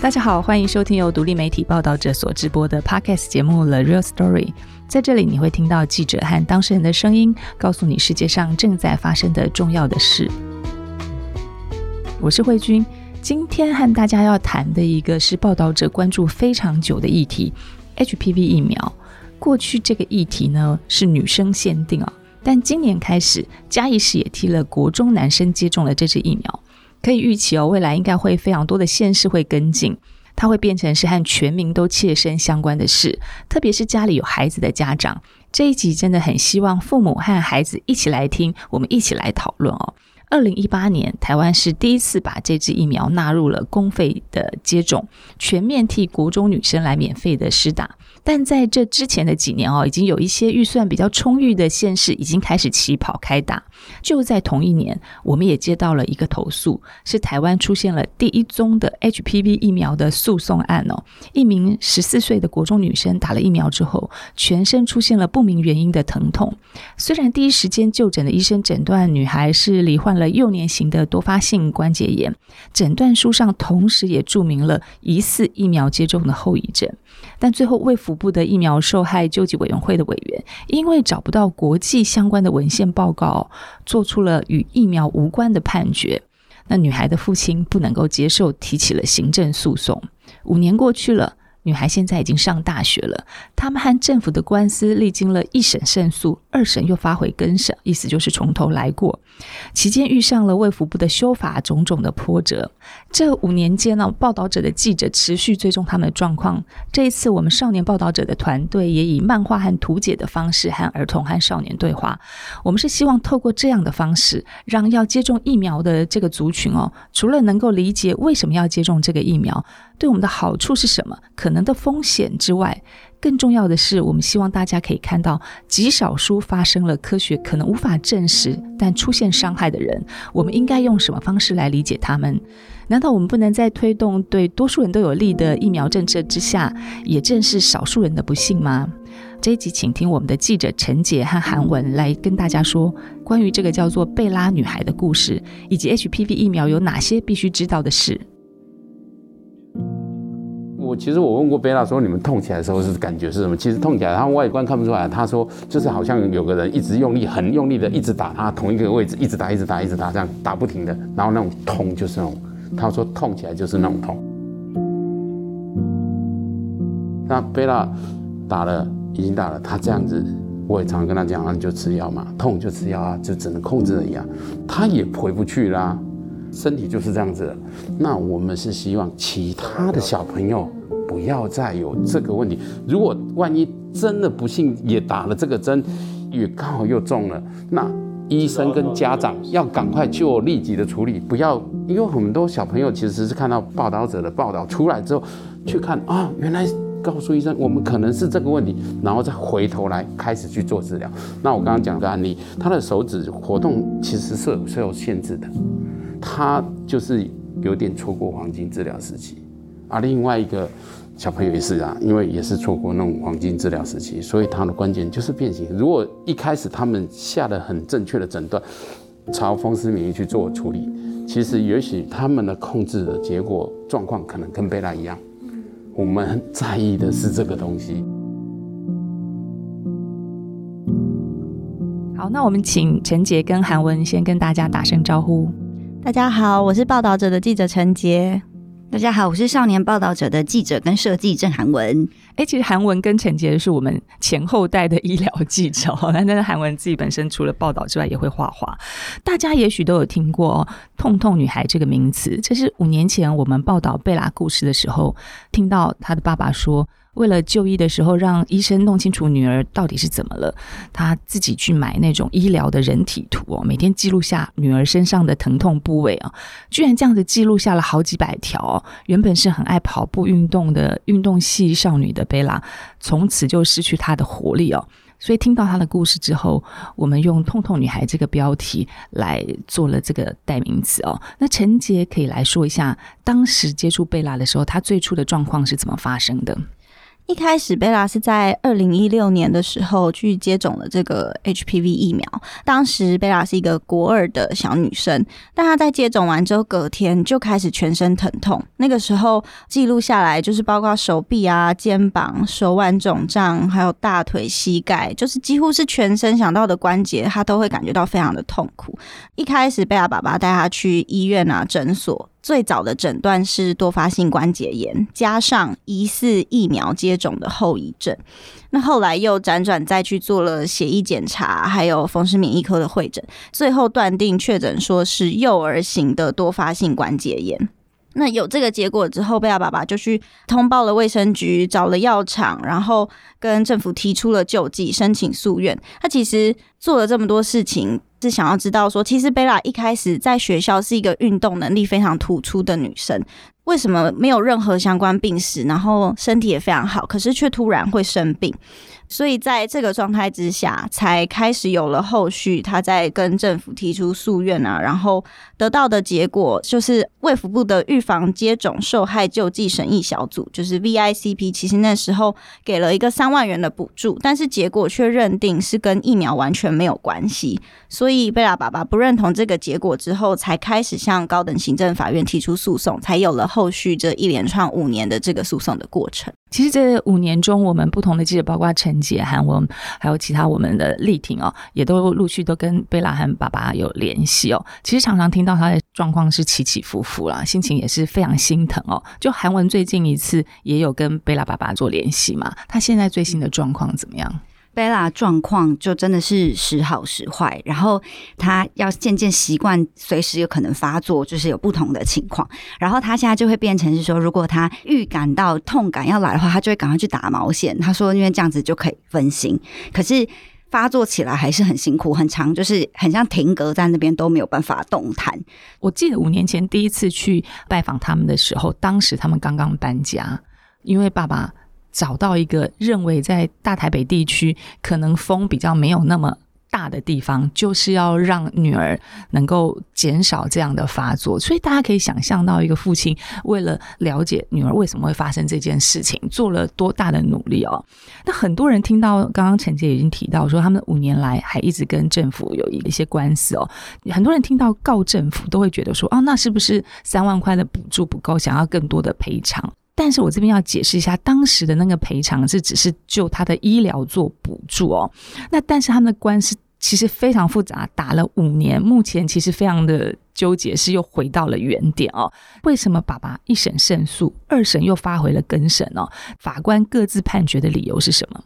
大家好，欢迎收听由独立媒体报道者所直播的 Podcast 节目《The Real Story》。在这里，你会听到记者和当事人的声音，告诉你世界上正在发生的重要的事。我是慧君，今天和大家要谈的一个是报道者关注非常久的议题 ——HPV 疫苗。过去这个议题呢是女生限定啊，但今年开始，嘉义市也替了国中男生接种了这支疫苗。可以预期哦，未来应该会非常多的县市会跟进，它会变成是和全民都切身相关的事。特别是家里有孩子的家长，这一集真的很希望父母和孩子一起来听，我们一起来讨论哦。二零一八年，台湾是第一次把这支疫苗纳入了公费的接种，全面替国中女生来免费的施打。但在这之前的几年哦，已经有一些预算比较充裕的县市已经开始起跑开打。就在同一年，我们也接到了一个投诉，是台湾出现了第一宗的 HPV 疫苗的诉讼案哦。一名十四岁的国中女生打了疫苗之后，全身出现了不明原因的疼痛。虽然第一时间就诊的医生诊断女孩是罹患了幼年型的多发性关节炎，诊断书上同时也注明了疑似疫苗接种的后遗症。但最后，卫福部的疫苗受害救济委员会的委员，因为找不到国际相关的文献报告，做出了与疫苗无关的判决。那女孩的父亲不能够接受，提起了行政诉讼。五年过去了。女孩现在已经上大学了，他们和政府的官司历经了一审胜诉，二审又发回更审，意思就是从头来过。期间遇上了卫福部的修法，种种的波折。这五年间呢，报道者的记者持续追踪他们的状况。这一次，我们少年报道者的团队也以漫画和图解的方式和儿童和少年对话。我们是希望透过这样的方式，让要接种疫苗的这个族群哦，除了能够理解为什么要接种这个疫苗。对我们的好处是什么？可能的风险之外，更重要的是，我们希望大家可以看到，极少数发生了科学可能无法证实但出现伤害的人，我们应该用什么方式来理解他们？难道我们不能在推动对多数人都有利的疫苗政策之下，也正视少数人的不幸吗？这一集，请听我们的记者陈杰和韩文来跟大家说关于这个叫做贝拉女孩的故事，以及 HPV 疫苗有哪些必须知道的事。其实我问过贝拉说，你们痛起来的时候是感觉是什么？其实痛起来，他外观看不出来。他说就是好像有个人一直用力，很用力的一直打他同一个位置，一直打，一直打，一直打，这样打不停的。然后那种痛就是那种，他说痛起来就是那种痛。那贝拉打了，已经打了，他这样子，我也常跟他讲啊，你就吃药嘛，痛就吃药啊，就只能控制了一样。他也回不去啦，身体就是这样子。那我们是希望其他的小朋友。不要再有这个问题。如果万一真的不幸也打了这个针，也刚好又中了，那医生跟家长要赶快就立即的处理，不要因为很多小朋友其实是看到报道者的报道出来之后，去看啊，原来告诉医生我们可能是这个问题，然后再回头来开始去做治疗。那我刚刚讲的案例，他的手指活动其实是有是有限制的，他就是有点错过黄金治疗时期。啊，另外一个小朋友也是啊，因为也是错过那种黄金治疗时期，所以他的关键就是变形。如果一开始他们下了很正确的诊断，朝风湿免疫去做处理，其实也许他们的控制的结果状况可能跟贝拉一样。我们很在意的是这个东西。好，那我们请陈杰跟韩文先跟大家打声招呼。大家好，我是报道者的记者陈杰。大家好，我是少年报道者的记者跟设计郑韩文。哎，其实韩文跟陈杰是我们前后代的医疗记者，但是韩文自己本身除了报道之外也会画画。大家也许都有听过“痛痛女孩”这个名词，这是五年前我们报道贝拉故事的时候，听到她的爸爸说。为了就医的时候，让医生弄清楚女儿到底是怎么了，他自己去买那种医疗的人体图哦，每天记录下女儿身上的疼痛部位啊，居然这样子记录下了好几百条哦。原本是很爱跑步运动的运动系少女的贝拉，从此就失去她的活力哦。所以听到她的故事之后，我们用“痛痛女孩”这个标题来做了这个代名词哦。那陈杰可以来说一下，当时接触贝拉的时候，她最初的状况是怎么发生的？一开始贝拉是在二零一六年的时候去接种了这个 HPV 疫苗。当时贝拉是一个国二的小女生，但她在接种完之后隔天就开始全身疼痛。那个时候记录下来就是包括手臂啊、肩膀、手腕肿胀，还有大腿、膝盖，就是几乎是全身想到的关节，她都会感觉到非常的痛苦。一开始贝拉爸爸带她去医院啊、诊所。最早的诊断是多发性关节炎，加上疑似疫苗接种的后遗症。那后来又辗转再去做了血液检查，还有风湿免疫科的会诊，最后断定确诊说是幼儿型的多发性关节炎。那有这个结果之后，贝拉爸爸就去通报了卫生局，找了药厂，然后跟政府提出了救济，申请诉愿。他其实做了这么多事情。是想要知道说，其实贝拉一开始在学校是一个运动能力非常突出的女生，为什么没有任何相关病史，然后身体也非常好，可是却突然会生病？所以在这个状态之下，才开始有了后续。他在跟政府提出诉愿啊，然后得到的结果就是卫福部的预防接种受害救济审议小组，就是 VICP，其实那时候给了一个三万元的补助，但是结果却认定是跟疫苗完全没有关系。所以贝拉爸爸不认同这个结果之后，才开始向高等行政法院提出诉讼，才有了后续这一连串五年的这个诉讼的过程。其实这五年中，我们不同的记者，包括陈姐、韩文还有其他我们的力挺哦，也都陆续都跟贝拉和爸爸有联系哦。其实常常听到他的状况是起起伏伏啦，心情也是非常心疼哦。就韩文最近一次也有跟贝拉爸爸做联系嘛，他现在最新的状况怎么样？贝拉状况就真的是时好时坏，然后他要渐渐习惯随时有可能发作，就是有不同的情况。然后他现在就会变成是说，如果他预感到痛感要来的话，他就会赶快去打毛线。他说，因为这样子就可以分心。可是发作起来还是很辛苦，很长，就是很像停格在那边都没有办法动弹。我记得五年前第一次去拜访他们的时候，当时他们刚刚搬家，因为爸爸。找到一个认为在大台北地区可能风比较没有那么大的地方，就是要让女儿能够减少这样的发作。所以大家可以想象到，一个父亲为了了解女儿为什么会发生这件事情，做了多大的努力哦。那很多人听到刚刚陈洁已经提到说，他们五年来还一直跟政府有一些官司哦。很多人听到告政府，都会觉得说，哦，那是不是三万块的补助不够，想要更多的赔偿？但是我这边要解释一下，当时的那个赔偿是只是就他的医疗做补助哦。那但是他们的官司其实非常复杂，打了五年，目前其实非常的纠结，是又回到了原点哦。为什么爸爸一审胜诉，二审又发回了更审哦？法官各自判决的理由是什么？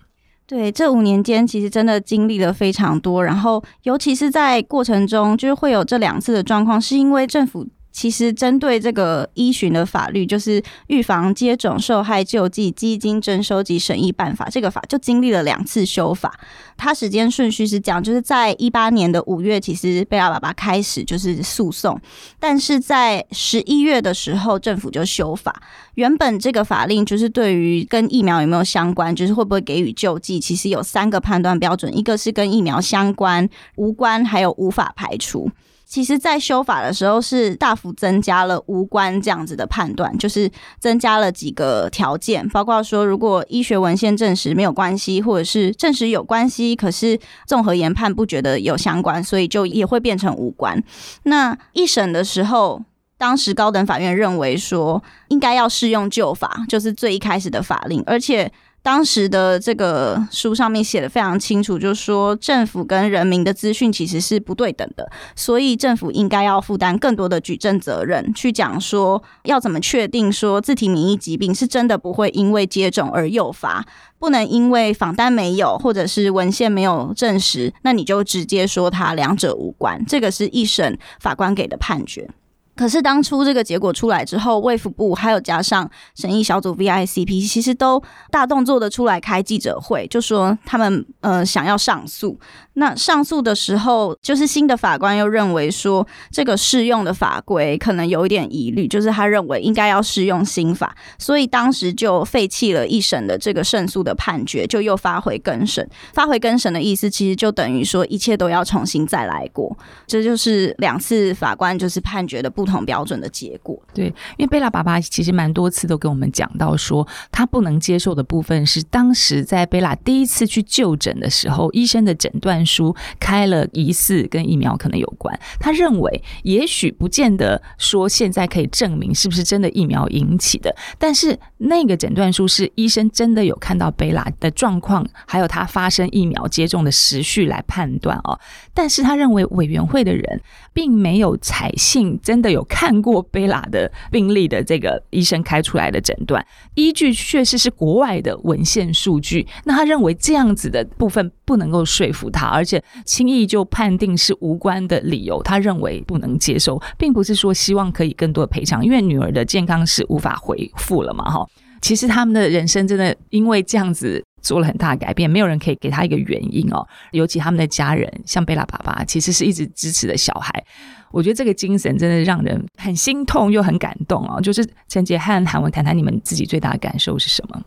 对，这五年间其实真的经历了非常多，然后尤其是在过程中，就是会有这两次的状况，是因为政府。其实，针对这个依循的法律，就是《预防接种受害救济基金征收及审议办法》，这个法就经历了两次修法。它时间顺序是这样，就是在一八年的五月，其实贝拉爸爸开始就是诉讼，但是在十一月的时候，政府就修法。原本这个法令就是对于跟疫苗有没有相关，就是会不会给予救济，其实有三个判断标准，一个是跟疫苗相关、无关，还有无法排除。其实，在修法的时候是大幅增加了无关这样子的判断，就是增加了几个条件，包括说，如果医学文献证实没有关系，或者是证实有关系，可是综合研判不觉得有相关，所以就也会变成无关。那一审的时候，当时高等法院认为说，应该要适用旧法，就是最一开始的法令，而且。当时的这个书上面写的非常清楚，就是说政府跟人民的资讯其实是不对等的，所以政府应该要负担更多的举证责任，去讲说要怎么确定说自体免疫疾病是真的不会因为接种而诱发，不能因为访单没有或者是文献没有证实，那你就直接说它两者无关，这个是一审法官给的判决。可是当初这个结果出来之后，卫福部还有加上审议小组 VICP，其实都大动作的出来开记者会，就说他们呃想要上诉。那上诉的时候，就是新的法官又认为说这个适用的法规可能有一点疑虑，就是他认为应该要适用新法，所以当时就废弃了一审的这个胜诉的判决，就又发回更审。发回更审的意思，其实就等于说一切都要重新再来过。这就是两次法官就是判决的不。不同标准的结果。对，因为贝拉爸爸其实蛮多次都跟我们讲到说，他不能接受的部分是，当时在贝拉第一次去就诊的时候，医生的诊断书开了疑似跟疫苗可能有关。他认为，也许不见得说现在可以证明是不是真的疫苗引起的，但是那个诊断书是医生真的有看到贝拉的状况，还有他发生疫苗接种的时序来判断哦。但是他认为委员会的人并没有采信真的有看过贝拉的病例的这个医生开出来的诊断，依据确实是国外的文献数据。那他认为这样子的部分不能够说服他，而且轻易就判定是无关的理由，他认为不能接受，并不是说希望可以更多的赔偿，因为女儿的健康是无法恢复了嘛，哈。其实他们的人生真的因为这样子做了很大的改变，没有人可以给他一个原因哦。尤其他们的家人，像贝拉爸爸，其实是一直支持的小孩。我觉得这个精神真的让人很心痛又很感动哦。就是陈杰和韩文谈谈你们自己最大的感受是什么？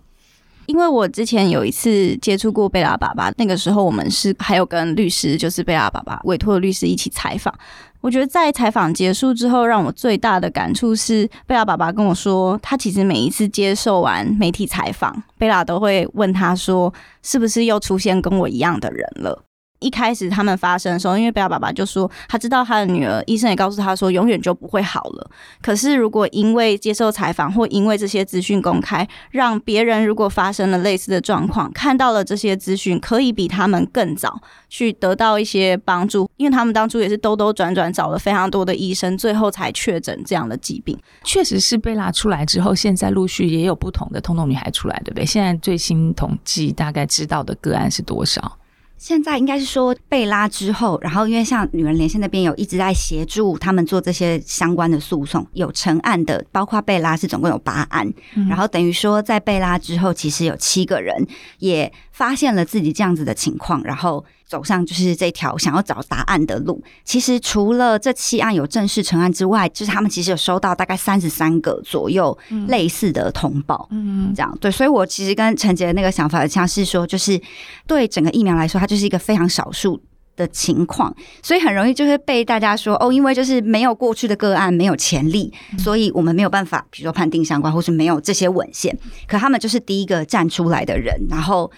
因为我之前有一次接触过贝拉爸爸，那个时候我们是还有跟律师，就是贝拉爸爸委托的律师一起采访。我觉得在采访结束之后，让我最大的感触是，贝拉爸爸跟我说，他其实每一次接受完媒体采访，贝拉都会问他说，是不是又出现跟我一样的人了？一开始他们发生的时候，因为贝拉爸爸就说他知道他的女儿，医生也告诉他说永远就不会好了。可是如果因为接受采访或因为这些资讯公开，让别人如果发生了类似的状况，看到了这些资讯，可以比他们更早去得到一些帮助，因为他们当初也是兜兜转转找了非常多的医生，最后才确诊这样的疾病。确实是贝拉出来之后，现在陆续也有不同的通通女孩出来，对不对？现在最新统计大概知道的个案是多少？现在应该是说贝拉之后，然后因为像女人连线那边有一直在协助他们做这些相关的诉讼，有成案的，包括贝拉是总共有八案，嗯、然后等于说在贝拉之后，其实有七个人也发现了自己这样子的情况，然后。走上就是这条想要找答案的路。其实除了这七案有正式成案之外，就是他们其实有收到大概三十三个左右类似的通报，嗯，这样对。所以我其实跟陈杰的那个想法像是说，就是对整个疫苗来说，它就是一个非常少数的情况，所以很容易就会被大家说哦，因为就是没有过去的个案，没有潜力，所以我们没有办法，比如说判定相关，或是没有这些文献。可他们就是第一个站出来的人，然后。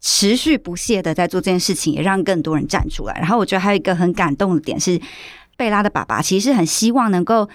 持续不懈的在做这件事情，也让更多人站出来。然后我觉得还有一个很感动的点是，贝拉的爸爸其实很希望能够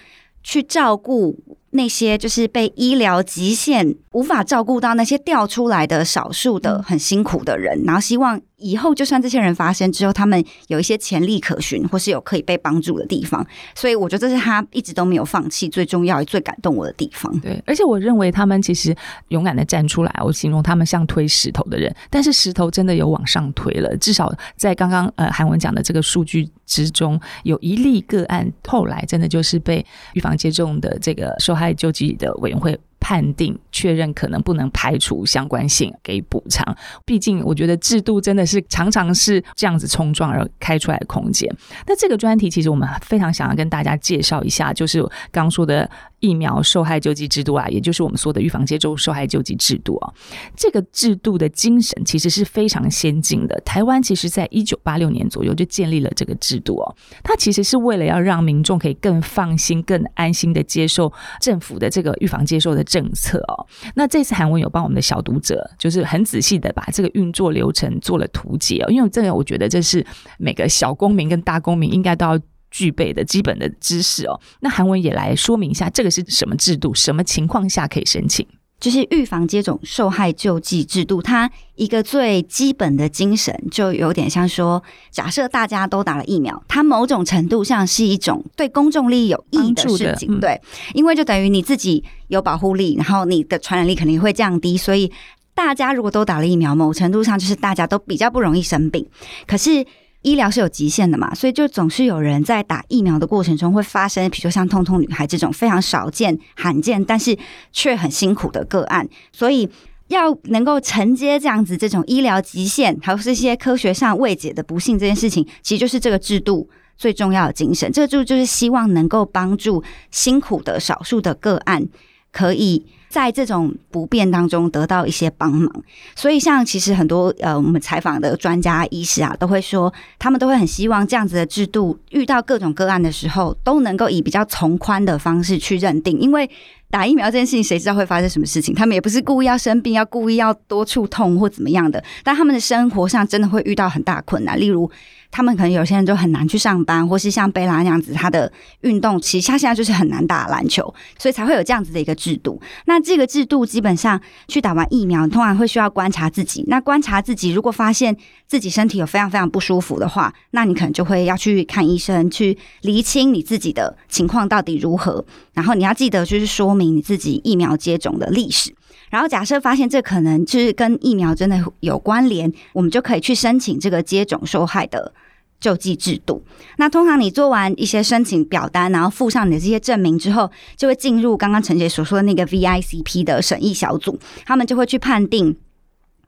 去照顾那些就是被医疗极限无法照顾到那些掉出来的少数的很辛苦的人，然后希望。以后就算这些人发生之后，他们有一些潜力可循，或是有可以被帮助的地方，所以我觉得这是他一直都没有放弃最重要也最感动我的地方。对，而且我认为他们其实勇敢的站出来，我形容他们像推石头的人，但是石头真的有往上推了。至少在刚刚呃韩文讲的这个数据之中，有一例个案后来真的就是被预防接种的这个受害救济的委员会。判定确认可能不能排除相关性给补偿，毕竟我觉得制度真的是常常是这样子冲撞而开出来的空间。那这个专题其实我们非常想要跟大家介绍一下，就是刚说的。疫苗受害救济制度啊，也就是我们说的预防接种受害救济制度啊，这个制度的精神其实是非常先进的。台湾其实在一九八六年左右就建立了这个制度哦，它其实是为了要让民众可以更放心、更安心的接受政府的这个预防接种的政策哦。那这次韩文有帮我们的小读者，就是很仔细的把这个运作流程做了图解哦，因为这个我觉得这是每个小公民跟大公民应该都要。具备的基本的知识哦，那韩文也来说明一下，这个是什么制度？什么情况下可以申请？就是预防接种受害救济制度，它一个最基本的精神，就有点像说，假设大家都打了疫苗，它某种程度上是一种对公众利益有益的事情，对，因为就等于你自己有保护力，然后你的传染力肯定会降低，所以大家如果都打了疫苗，某程度上就是大家都比较不容易生病。可是。医疗是有极限的嘛，所以就总是有人在打疫苗的过程中会发生，比如说像痛痛女孩这种非常少见、罕见，但是却很辛苦的个案。所以要能够承接这样子这种医疗极限，还有这些科学上未解的不幸这件事情，其实就是这个制度最重要的精神。这个制度就是希望能够帮助辛苦的少数的个案可以。在这种不便当中得到一些帮忙。所以，像其实很多呃，我们采访的专家医师啊，都会说，他们都会很希望这样子的制度，遇到各种个案的时候，都能够以比较从宽的方式去认定，因为。打疫苗这件事情，谁知道会发生什么事情？他们也不是故意要生病，要故意要多处痛或怎么样的，但他们的生活上真的会遇到很大困难，例如。他们可能有些人就很难去上班，或是像贝拉那样子，他的运动其实他现在就是很难打篮球，所以才会有这样子的一个制度。那这个制度基本上去打完疫苗，通常会需要观察自己。那观察自己，如果发现自己身体有非常非常不舒服的话，那你可能就会要去看医生，去厘清你自己的情况到底如何。然后你要记得就是说明你自己疫苗接种的历史。然后假设发现这可能就是跟疫苗真的有关联，我们就可以去申请这个接种受害的。救济制度，那通常你做完一些申请表单，然后附上你的这些证明之后，就会进入刚刚陈姐所说的那个 VICP 的审议小组，他们就会去判定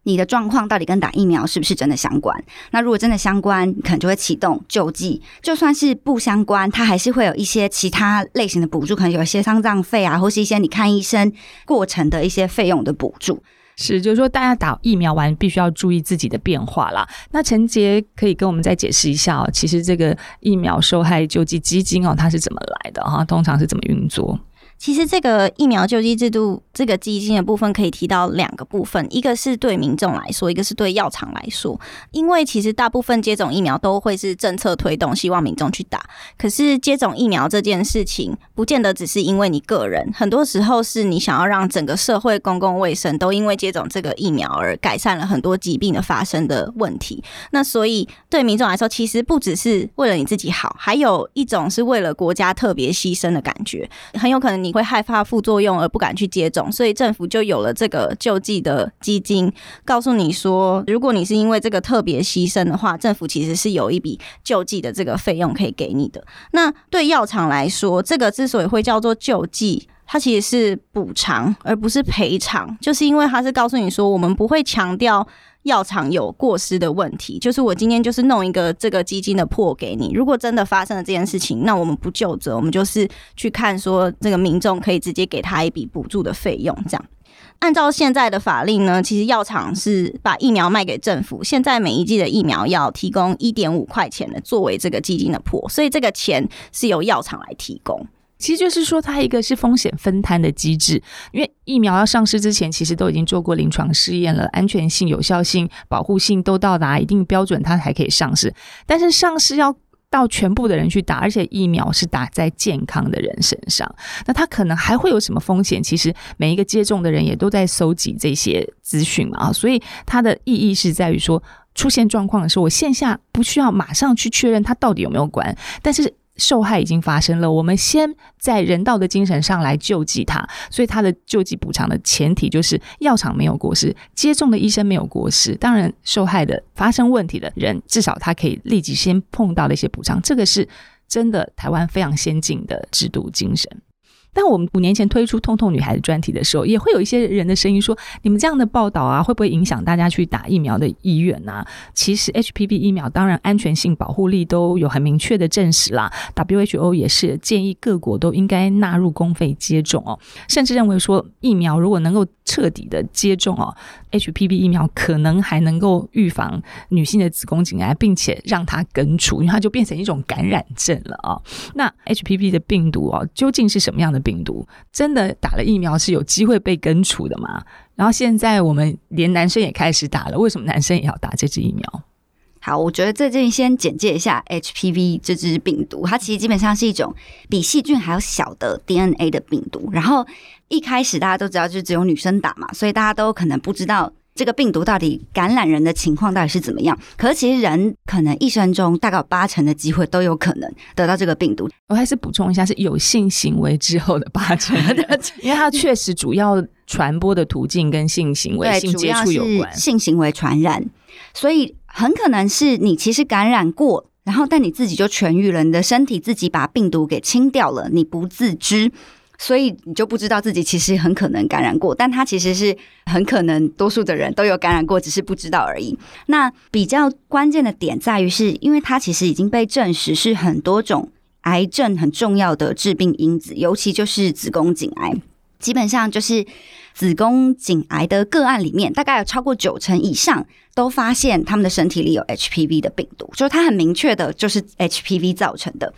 你的状况到底跟打疫苗是不是真的相关。那如果真的相关，可能就会启动救济；就算是不相关，它还是会有一些其他类型的补助，可能有一些丧葬费啊，或是一些你看医生过程的一些费用的补助。是，就是说大家打疫苗完必须要注意自己的变化啦。那陈杰可以跟我们再解释一下哦，其实这个疫苗受害救济基金哦，它是怎么来的哈？通常是怎么运作？其实这个疫苗救济制度，这个基金的部分可以提到两个部分，一个是对民众来说，一个是对药厂来说。因为其实大部分接种疫苗都会是政策推动，希望民众去打。可是接种疫苗这件事情，不见得只是因为你个人，很多时候是你想要让整个社会公共卫生都因为接种这个疫苗而改善了很多疾病的发生的问题。那所以对民众来说，其实不只是为了你自己好，还有一种是为了国家特别牺牲的感觉，很有可能你。你会害怕副作用而不敢去接种，所以政府就有了这个救济的基金，告诉你说，如果你是因为这个特别牺牲的话，政府其实是有一笔救济的这个费用可以给你的。那对药厂来说，这个之所以会叫做救济，它其实是补偿而不是赔偿，就是因为它是告诉你说，我们不会强调。药厂有过失的问题，就是我今天就是弄一个这个基金的破给你。如果真的发生了这件事情，那我们不就责，我们就是去看说这个民众可以直接给他一笔补助的费用。这样，按照现在的法令呢，其实药厂是把疫苗卖给政府，现在每一剂的疫苗要提供一点五块钱的作为这个基金的破，所以这个钱是由药厂来提供。其实就是说，它一个是风险分摊的机制，因为疫苗要上市之前，其实都已经做过临床试验了，安全性、有效性、保护性都到达一定标准，它才可以上市。但是上市要到全部的人去打，而且疫苗是打在健康的人身上，那它可能还会有什么风险？其实每一个接种的人也都在搜集这些资讯嘛，啊所以它的意义是在于说，出现状况的时候，我线下不需要马上去确认它到底有没有关，但是。受害已经发生了，我们先在人道的精神上来救济他，所以他的救济补偿的前提就是药厂没有过失，接种的医生没有过失，当然受害的发生问题的人至少他可以立即先碰到的一些补偿，这个是真的台湾非常先进的制度精神。但我们五年前推出“痛痛女孩”的专题的时候，也会有一些人的声音说：“你们这样的报道啊，会不会影响大家去打疫苗的意愿呢？”其实 HPV 疫苗当然安全性、保护力都有很明确的证实啦。WHO 也是建议各国都应该纳入公费接种哦，甚至认为说疫苗如果能够彻底的接种哦，HPV 疫苗可能还能够预防女性的子宫颈癌，并且让它根除，因为它就变成一种感染症了啊。那 HPV 的病毒哦，究竟是什么样的？病毒真的打了疫苗是有机会被根除的吗？然后现在我们连男生也开始打了，为什么男生也要打这支疫苗？好，我觉得最近先简介一下 HPV 这支病毒，它其实基本上是一种比细菌还要小的 DNA 的病毒。然后一开始大家都知道，就只有女生打嘛，所以大家都可能不知道。这个病毒到底感染人的情况到底是怎么样？可是其实人可能一生中大概有八成的机会都有可能得到这个病毒。我还是补充一下，是有性行为之后的八成，因为它确实主要传播的途径跟性行为、性接触有关，性行为传染，所以很可能是你其实感染过，然后但你自己就痊愈了，你的身体自己把病毒给清掉了，你不自知。所以你就不知道自己其实很可能感染过，但它其实是很可能多数的人都有感染过，只是不知道而已。那比较关键的点在于，是因为它其实已经被证实是很多种癌症很重要的致病因子，尤其就是子宫颈癌。基本上就是子宫颈癌的个案里面，大概有超过九成以上都发现他们的身体里有 HPV 的病毒，就是它很明确的就是 HPV 造成的。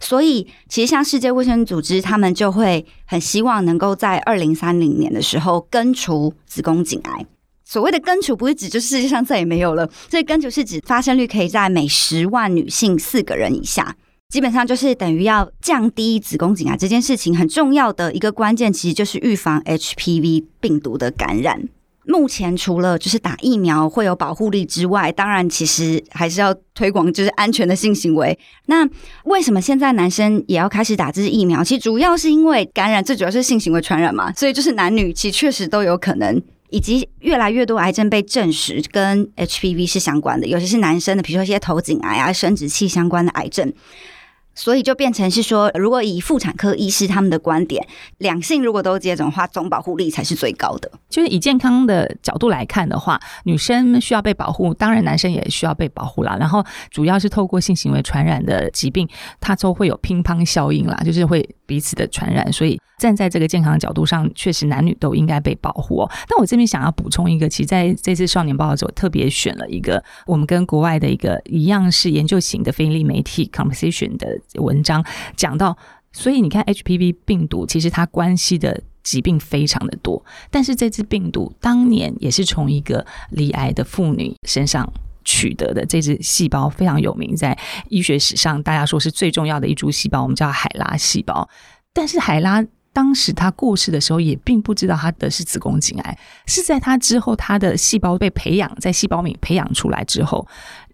所以，其实像世界卫生组织，他们就会很希望能够在二零三零年的时候根除子宫颈癌。所谓的根除，不是指就世界上再也没有了，所以根除是指发生率可以在每十万女性四个人以下。基本上就是等于要降低子宫颈癌这件事情很重要的一个关键，其实就是预防 HPV 病毒的感染。目前除了就是打疫苗会有保护力之外，当然其实还是要推广就是安全的性行为。那为什么现在男生也要开始打这支疫苗？其实主要是因为感染最主要是性行为传染嘛，所以就是男女其实确实都有可能，以及越来越多癌症被证实跟 HPV 是相关的，尤其是男生的，比如说一些头颈癌啊、生殖器相关的癌症。所以就变成是说，如果以妇产科医师他们的观点，两性如果都接种的话，总保护力才是最高的。就是以健康的角度来看的话，女生需要被保护，当然男生也需要被保护啦。然后主要是透过性行为传染的疾病，它都会有乒乓效应啦，就是会彼此的传染。所以站在这个健康的角度上，确实男女都应该被保护哦。但我这边想要补充一个，其实在这次少年报道中，特别选了一个我们跟国外的一个一样是研究型的非营利媒体 Conversation 的。文章讲到，所以你看 HPV 病毒其实它关系的疾病非常的多，但是这支病毒当年也是从一个罹癌的妇女身上取得的，这只细胞非常有名，在医学史上大家说是最重要的一株细胞，我们叫海拉细胞。但是海拉当时她过世的时候也并不知道她得是子宫颈癌，是在她之后，她的细胞被培养，在细胞里培养出来之后。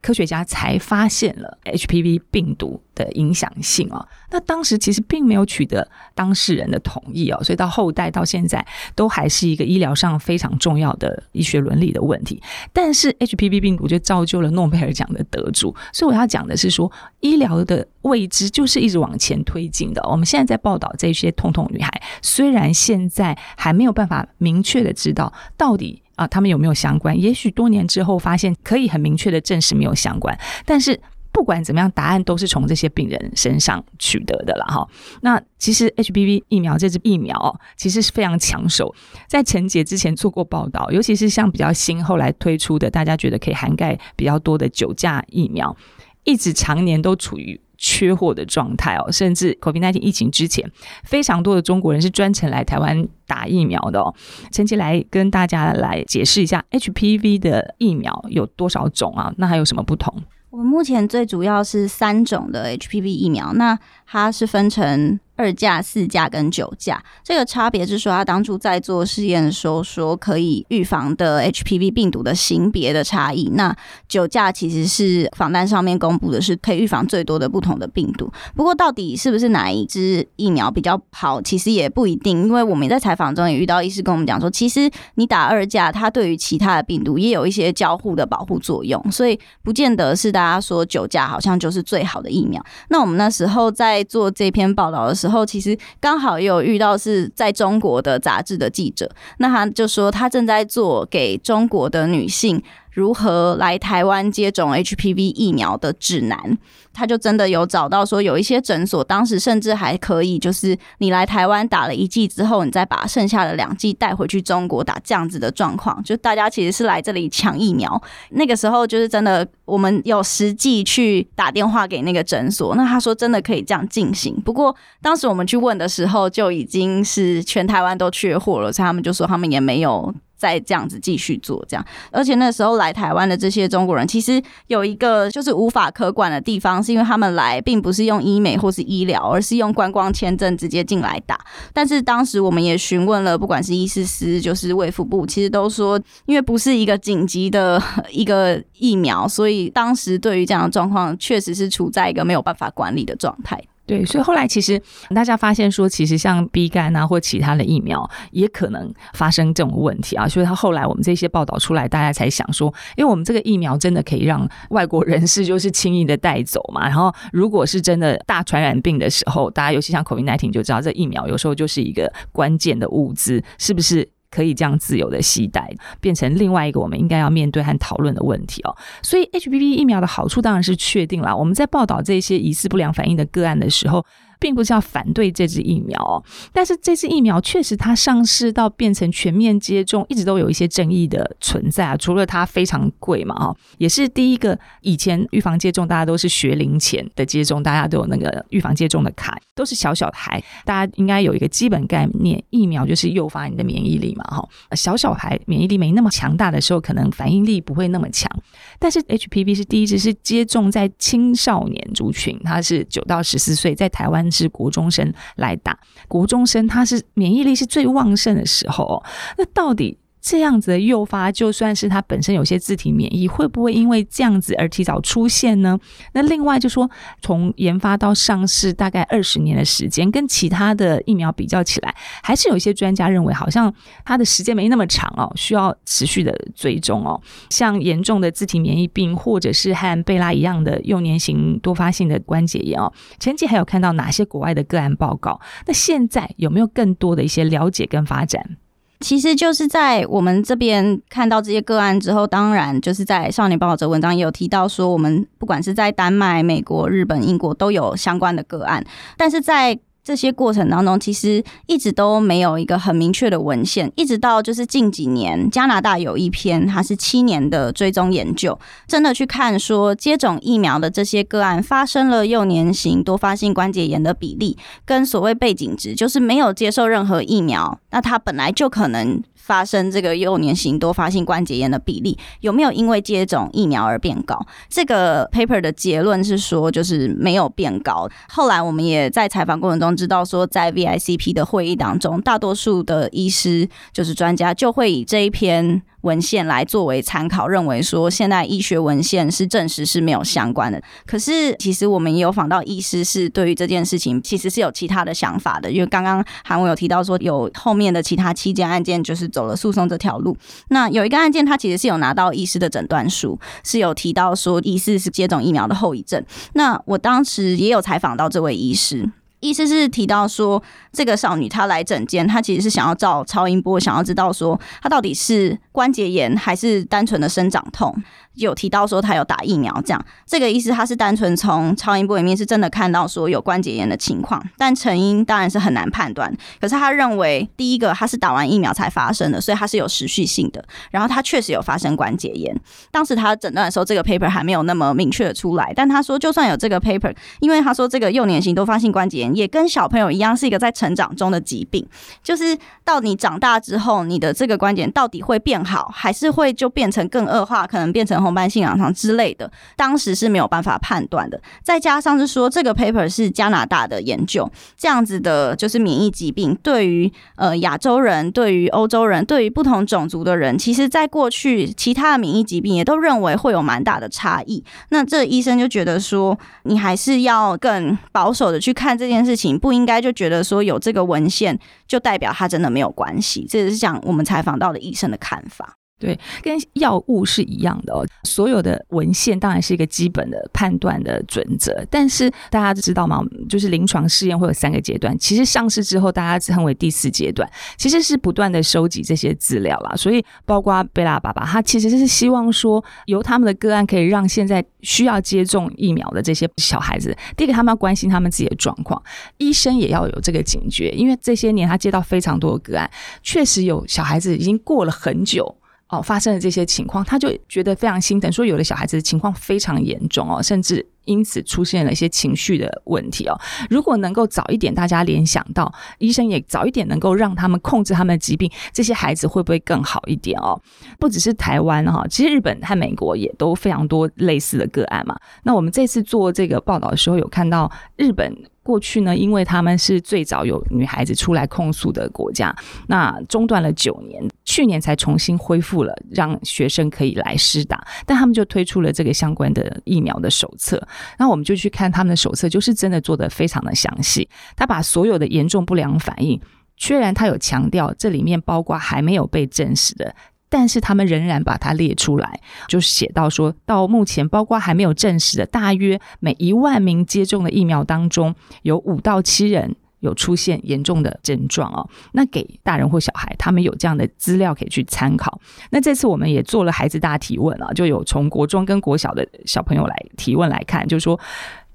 科学家才发现了 HPV 病毒的影响性哦，那当时其实并没有取得当事人的同意哦，所以到后代到现在都还是一个医疗上非常重要的医学伦理的问题。但是 HPV 病毒就造就了诺贝尔奖的得主，所以我要讲的是说，医疗的未知就是一直往前推进的。我们现在在报道这些痛痛女孩，虽然现在还没有办法明确的知道到底。啊，他们有没有相关？也许多年之后发现可以很明确的证实没有相关。但是不管怎么样，答案都是从这些病人身上取得的了哈。那其实 HPV 疫苗这支疫苗其实是非常抢手，在陈杰之前做过报道，尤其是像比较新后来推出的，大家觉得可以涵盖比较多的九价疫苗，一直常年都处于。缺货的状态哦，甚至 COVID-19 疫情之前，非常多的中国人是专程来台湾打疫苗的哦。陈琦来跟大家来解释一下 HPV 的疫苗有多少种啊？那还有什么不同？我们目前最主要是三种的 HPV 疫苗，那它是分成。二价、四价跟九价，这个差别是说，他当初在做试验的时候说可以预防的 HPV 病毒的型别的差异。那九价其实是访单上面公布的是可以预防最多的不同的病毒。不过到底是不是哪一支疫苗比较好，其实也不一定，因为我们在采访中也遇到医师跟我们讲说，其实你打二价，它对于其他的病毒也有一些交互的保护作用，所以不见得是大家说九价好像就是最好的疫苗。那我们那时候在做这篇报道的时候。然后其实刚好也有遇到是在中国的杂志的记者，那他就说他正在做给中国的女性。如何来台湾接种 HPV 疫苗的指南，他就真的有找到说，有一些诊所当时甚至还可以，就是你来台湾打了一剂之后，你再把剩下的两剂带回去中国打，这样子的状况，就大家其实是来这里抢疫苗。那个时候就是真的，我们有实际去打电话给那个诊所，那他说真的可以这样进行。不过当时我们去问的时候，就已经是全台湾都缺货了，所以他们就说他们也没有。再这样子继续做这样，而且那时候来台湾的这些中国人，其实有一个就是无法可管的地方，是因为他们来并不是用医美或是医疗，而是用观光签证直接进来打。但是当时我们也询问了，不管是医师师就是卫福部，其实都说，因为不是一个紧急的 一个疫苗，所以当时对于这样的状况，确实是处在一个没有办法管理的状态。对，所以后来其实大家发现说，其实像 B 肝啊或其他的疫苗也可能发生这种问题啊，所以他后来我们这些报道出来，大家才想说，因为我们这个疫苗真的可以让外国人士就是轻易的带走嘛。然后如果是真的大传染病的时候，大家尤其像 COVID-19 就知道，这疫苗有时候就是一个关键的物资，是不是？可以这样自由的携带，变成另外一个我们应该要面对和讨论的问题哦。所以 HPV 疫苗的好处当然是确定了。我们在报道这些疑似不良反应的个案的时候，并不是要反对这支疫苗哦。但是这支疫苗确实它上市到变成全面接种，一直都有一些争议的存在啊。除了它非常贵嘛，哈，也是第一个以前预防接种大家都是学龄前的接种，大家都有那个预防接种的卡，都是小小孩，大家应该有一个基本概念，疫苗就是诱发你的免疫力嘛，哈。小小孩免疫力没那么强大的时候，可能反应力不会那么强。但是 HPV 是第一支是接种在青少年族群，它是九到十四岁，在台湾是国中生来打，国中生他是免疫力是最旺盛的时候，那到底？这样子的诱发，就算是它本身有些自体免疫，会不会因为这样子而提早出现呢？那另外就说，从研发到上市大概二十年的时间，跟其他的疫苗比较起来，还是有一些专家认为，好像它的时间没那么长哦，需要持续的追踪哦。像严重的自体免疫病，或者是和贝拉一样的幼年型多发性的关节炎哦，前期还有看到哪些国外的个案报告？那现在有没有更多的一些了解跟发展？其实就是在我们这边看到这些个案之后，当然就是在少年报道者文章也有提到说，我们不管是在丹麦、美国、日本、英国都有相关的个案，但是在这些过程当中，其实一直都没有一个很明确的文献，一直到就是近几年，加拿大有一篇，它是七年的追踪研究，真的去看说接种疫苗的这些个案发生了幼年型多发性关节炎的比例，跟所谓背景值，就是没有接受任何疫苗，那它本来就可能。发生这个幼年型多发性关节炎的比例有没有因为接种疫苗而变高？这个 paper 的结论是说，就是没有变高。后来我们也在采访过程中知道说，在 VICP 的会议当中，大多数的医师就是专家就会以这一篇。文献来作为参考，认为说现在医学文献是证实是没有相关的。可是其实我们也有访到医师，是对于这件事情其实是有其他的想法的。因为刚刚韩文有提到说，有后面的其他七件案件就是走了诉讼这条路。那有一个案件，他其实是有拿到医师的诊断书，是有提到说疑似是接种疫苗的后遗症。那我当时也有采访到这位医师。意思是提到说，这个少女她来诊间，她其实是想要照超音波，想要知道说她到底是关节炎还是单纯的生长痛。有提到说她有打疫苗，这样这个意思她是单纯从超音波里面是真的看到说有关节炎的情况，但成因当然是很难判断。可是他认为第一个他是打完疫苗才发生的，所以他是有时续性的。然后他确实有发生关节炎。当时他诊断的时候，这个 paper 还没有那么明确的出来，但他说就算有这个 paper，因为他说这个幼年型多发性关节炎也跟小朋友一样是一个在成长中的疾病，就是到你长大之后，你的这个关节到底会变好，还是会就变成更恶化，可能变成红斑性狼疮之类的，当时是没有办法判断的。再加上是说，这个 paper 是加拿大的研究，这样子的，就是免疫疾病对于呃亚洲人、对于欧洲人、对于不同种族的人，其实在过去其他的免疫疾病也都认为会有蛮大的差异。那这医生就觉得说，你还是要更保守的去看这件件事情，不应该就觉得说有这个文献就代表他真的没有关系。这是讲我们采访到的医生的看法。对，跟药物是一样的哦。所有的文献当然是一个基本的判断的准则，但是大家知道吗？就是临床试验会有三个阶段，其实上市之后，大家称为第四阶段，其实是不断的收集这些资料啦。所以，包括贝拉爸爸，他其实是希望说，由他们的个案可以让现在需要接种疫苗的这些小孩子，第一个他们要关心他们自己的状况，医生也要有这个警觉，因为这些年他接到非常多的个案，确实有小孩子已经过了很久。哦，发生了这些情况，他就觉得非常心疼，说有的小孩子情况非常严重哦，甚至因此出现了一些情绪的问题哦。如果能够早一点，大家联想到，医生也早一点能够让他们控制他们的疾病，这些孩子会不会更好一点哦？不只是台湾哈，其实日本和美国也都非常多类似的个案嘛。那我们这次做这个报道的时候，有看到日本。过去呢，因为他们是最早有女孩子出来控诉的国家，那中断了九年，去年才重新恢复了，让学生可以来施打，但他们就推出了这个相关的疫苗的手册，那我们就去看他们的手册，就是真的做的非常的详细，他把所有的严重不良反应，虽然他有强调这里面包括还没有被证实的。但是他们仍然把它列出来，就写到说，到目前包括还没有证实的，大约每一万名接种的疫苗当中，有五到七人有出现严重的症状哦。那给大人或小孩，他们有这样的资料可以去参考。那这次我们也做了孩子大提问啊，就有从国中跟国小的小朋友来提问来看，就是说，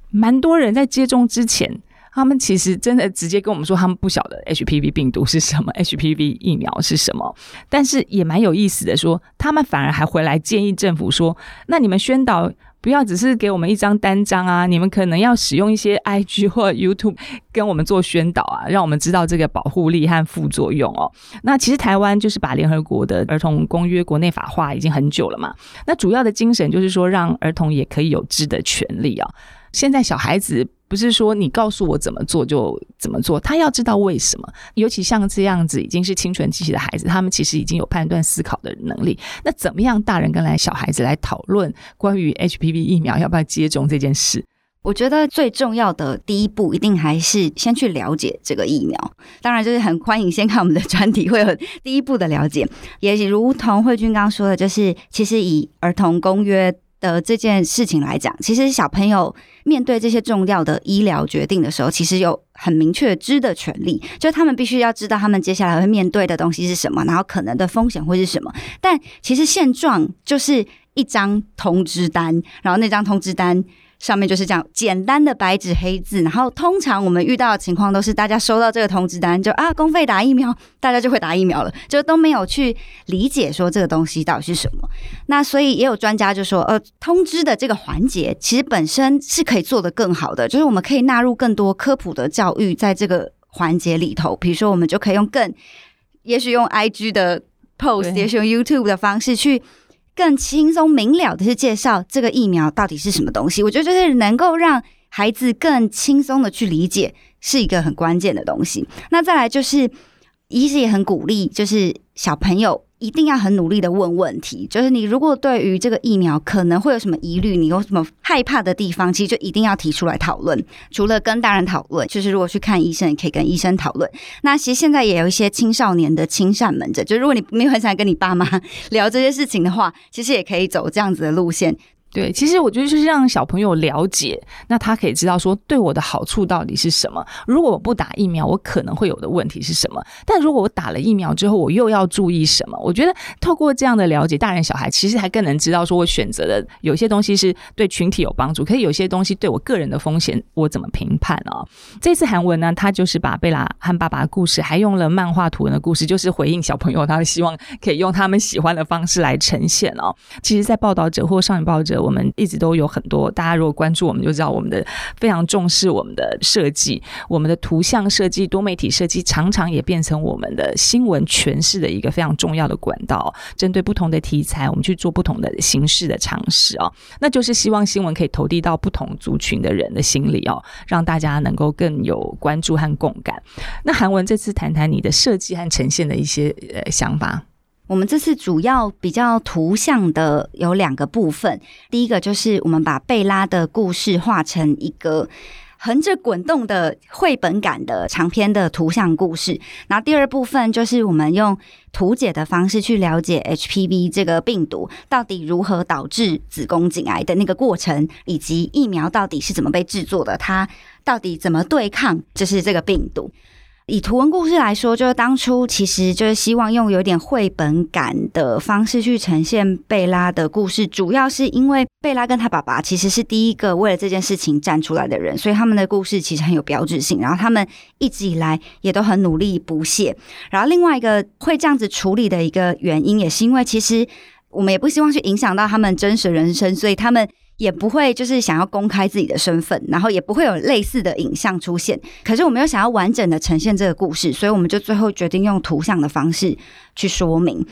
蛮多人在接种之前。他们其实真的直接跟我们说，他们不晓得 HPV 病毒是什么，HPV 疫苗是什么。但是也蛮有意思的说，说他们反而还回来建议政府说，那你们宣导。不要只是给我们一张单张啊！你们可能要使用一些 IG 或 YouTube 跟我们做宣导啊，让我们知道这个保护力和副作用哦。那其实台湾就是把联合国的儿童公约国内法化已经很久了嘛。那主要的精神就是说，让儿童也可以有知的权利啊。现在小孩子。不是说你告诉我怎么做就怎么做，他要知道为什么。尤其像这样子已经是青春期的孩子，他们其实已经有判断思考的能力。那怎么样大人跟来小孩子来讨论关于 HPV 疫苗要不要接种这件事？我觉得最重要的第一步，一定还是先去了解这个疫苗。当然，就是很欢迎先看我们的专题，会有第一步的了解。也如同慧君刚刚说的，就是其实以儿童公约。的这件事情来讲，其实小朋友面对这些重要的医疗决定的时候，其实有很明确知的权利，就他们必须要知道他们接下来会面对的东西是什么，然后可能的风险会是什么。但其实现状就是一张通知单，然后那张通知单。上面就是这样简单的白纸黑字，然后通常我们遇到的情况都是大家收到这个通知单就啊公费打疫苗，大家就会打疫苗了，就都没有去理解说这个东西到底是什么。那所以也有专家就说，呃，通知的这个环节其实本身是可以做得更好的，就是我们可以纳入更多科普的教育在这个环节里头，比如说我们就可以用更，也许用 IG 的 post，也许用 YouTube 的方式去。更轻松明了的去介绍这个疫苗到底是什么东西，我觉得就是能够让孩子更轻松的去理解，是一个很关键的东西。那再来就是，医师也很鼓励，就是小朋友。一定要很努力的问问题，就是你如果对于这个疫苗可能会有什么疑虑，你有什么害怕的地方，其实就一定要提出来讨论。除了跟大人讨论，就是如果去看医生，也可以跟医生讨论。那其实现在也有一些青少年的亲善门诊，就如果你没有很想跟你爸妈聊这些事情的话，其实也可以走这样子的路线。对，其实我觉得就是让小朋友了解，那他可以知道说对我的好处到底是什么。如果我不打疫苗，我可能会有的问题是什么？但如果我打了疫苗之后，我又要注意什么？我觉得透过这样的了解，大人小孩其实还更能知道说，我选择的有些东西是对群体有帮助，可是有些东西对我个人的风险，我怎么评判啊？这次韩文呢，他就是把贝拉和爸爸的故事，还用了漫画图文的故事，就是回应小朋友，他希望可以用他们喜欢的方式来呈现哦。其实，在报道者或少女报者。我们一直都有很多，大家如果关注我们就知道，我们的非常重视我们的设计，我们的图像设计、多媒体设计，常常也变成我们的新闻诠释的一个非常重要的管道。针对不同的题材，我们去做不同的形式的尝试哦，那就是希望新闻可以投递到不同族群的人的心里哦，让大家能够更有关注和共感。那韩文这次谈谈你的设计和呈现的一些呃想法。我们这次主要比较图像的有两个部分，第一个就是我们把贝拉的故事画成一个横着滚动的绘本感的长篇的图像故事，然后第二部分就是我们用图解的方式去了解 HPV 这个病毒到底如何导致子宫颈癌的那个过程，以及疫苗到底是怎么被制作的，它到底怎么对抗就是这个病毒。以图文故事来说，就是当初其实就是希望用有点绘本感的方式去呈现贝拉的故事，主要是因为贝拉跟他爸爸其实是第一个为了这件事情站出来的人，所以他们的故事其实很有标志性。然后他们一直以来也都很努力不懈。然后另外一个会这样子处理的一个原因，也是因为其实我们也不希望去影响到他们真实人生，所以他们。也不会就是想要公开自己的身份，然后也不会有类似的影像出现。可是我们又想要完整的呈现这个故事，所以我们就最后决定用图像的方式去说明。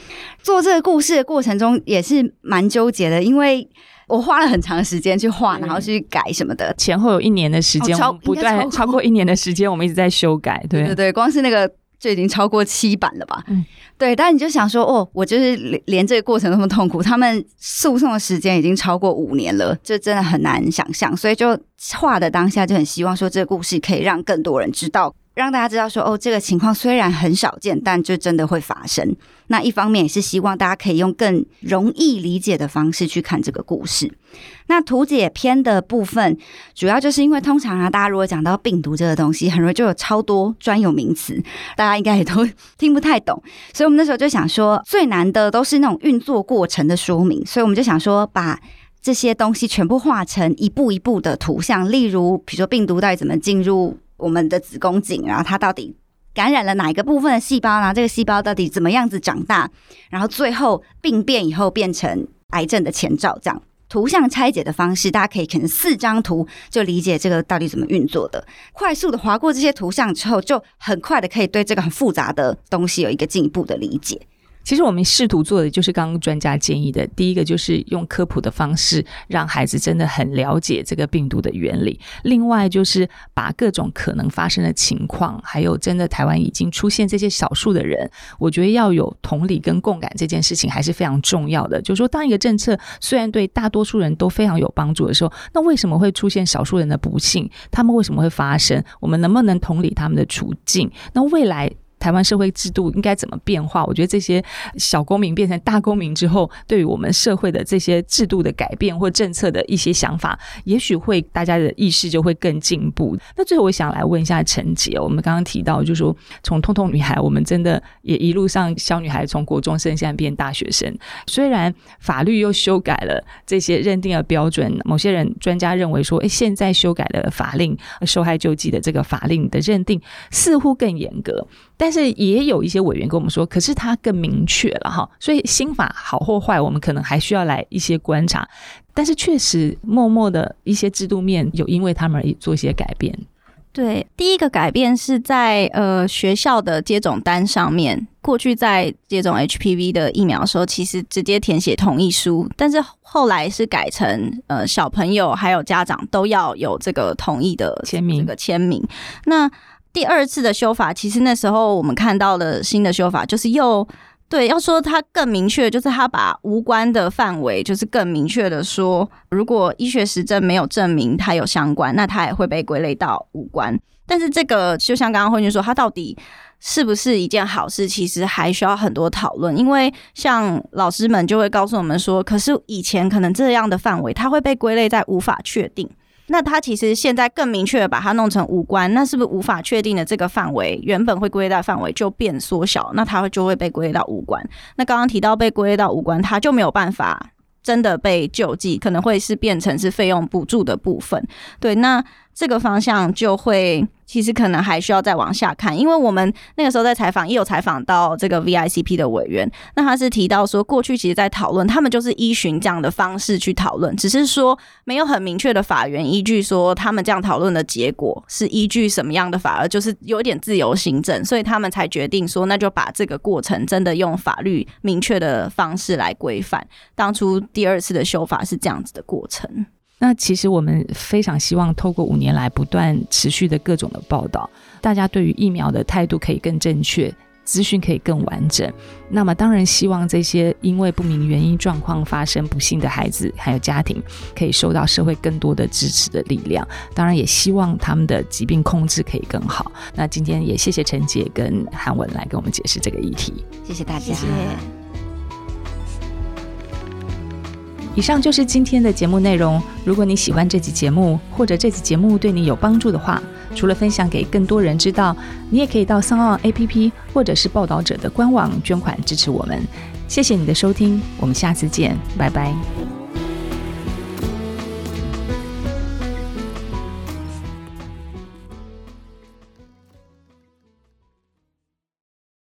做这个故事的过程中也是蛮纠结的，因为我花了很长时间去画，然后去改什么的，前后有一年的时间，哦、不断超过一年的时间，我们一直在修改。对对对，光是那个。就已经超过七版了吧？嗯，对。但你就想说，哦，我就是连连这个过程那么痛苦，他们诉讼的时间已经超过五年了，这真的很难想象。所以就画的当下就很希望说，这个故事可以让更多人知道。让大家知道说，哦，这个情况虽然很少见，但就真的会发生。那一方面也是希望大家可以用更容易理解的方式去看这个故事。那图解篇的部分，主要就是因为通常啊，大家如果讲到病毒这个东西，很容易就有超多专有名词，大家应该也都听不太懂。所以我们那时候就想说，最难的都是那种运作过程的说明。所以我们就想说，把这些东西全部画成一步一步的图像，例如，比如说病毒到底怎么进入。我们的子宫颈，然后它到底感染了哪一个部分的细胞，然后这个细胞到底怎么样子长大，然后最后病变以后变成癌症的前兆，这样。图像拆解的方式，大家可以可能四张图就理解这个到底怎么运作的。快速的划过这些图像之后，就很快的可以对这个很复杂的东西有一个进一步的理解。其实我们试图做的就是刚刚专家建议的，第一个就是用科普的方式，让孩子真的很了解这个病毒的原理；另外就是把各种可能发生的情况，还有真的台湾已经出现这些少数的人，我觉得要有同理跟共感，这件事情还是非常重要的。就是说，当一个政策虽然对大多数人都非常有帮助的时候，那为什么会出现少数人的不幸？他们为什么会发生？我们能不能同理他们的处境？那未来，台湾社会制度应该怎么变化？我觉得这些小公民变成大公民之后，对于我们社会的这些制度的改变或政策的一些想法，也许会大家的意识就会更进步。那最后我想来问一下陈杰，我们刚刚提到，就是说从痛痛女孩，我们真的也一路上小女孩从国中生现在变大学生，虽然法律又修改了这些认定的标准，某些人专家认为说，哎，现在修改的法令受害救济的这个法令的认定似乎更严格。但是也有一些委员跟我们说，可是它更明确了哈，所以新法好或坏，我们可能还需要来一些观察。但是确实，默默的一些制度面有因为他们而做一些改变。对，第一个改变是在呃学校的接种单上面，过去在接种 HPV 的疫苗的时候，其实直接填写同意书，但是后来是改成呃小朋友还有家长都要有这个同意的签名，这个签名。那第二次的修法，其实那时候我们看到的新的修法，就是又对要说它更明确，就是它把无关的范围，就是更明确的说，如果医学实证没有证明它有相关，那它也会被归类到无关。但是这个就像刚刚慧君说，它到底是不是一件好事，其实还需要很多讨论。因为像老师们就会告诉我们说，可是以前可能这样的范围，它会被归类在无法确定。那他其实现在更明确的把它弄成无关，那是不是无法确定的这个范围，原本会归类到范围就变缩小，那它会就会被归类到无关。那刚刚提到被归类到无关，它就没有办法真的被救济，可能会是变成是费用补助的部分。对，那这个方向就会。其实可能还需要再往下看，因为我们那个时候在采访，也有采访到这个 VICP 的委员，那他是提到说，过去其实在讨论，他们就是依循这样的方式去讨论，只是说没有很明确的法源依据，说他们这样讨论的结果是依据什么样的法，而就是有点自由行政，所以他们才决定说，那就把这个过程真的用法律明确的方式来规范。当初第二次的修法是这样子的过程。那其实我们非常希望透过五年来不断持续的各种的报道，大家对于疫苗的态度可以更正确，资讯可以更完整。那么当然希望这些因为不明原因状况发生不幸的孩子还有家庭，可以受到社会更多的支持的力量。当然也希望他们的疾病控制可以更好。那今天也谢谢陈杰跟韩文来跟我们解释这个议题。谢谢大家。以上就是今天的节目内容。如果你喜欢这期节目，或者这期节目对你有帮助的话，除了分享给更多人知道，你也可以到桑奥 APP 或者是报道者的官网捐款支持我们。谢谢你的收听，我们下次见，拜拜。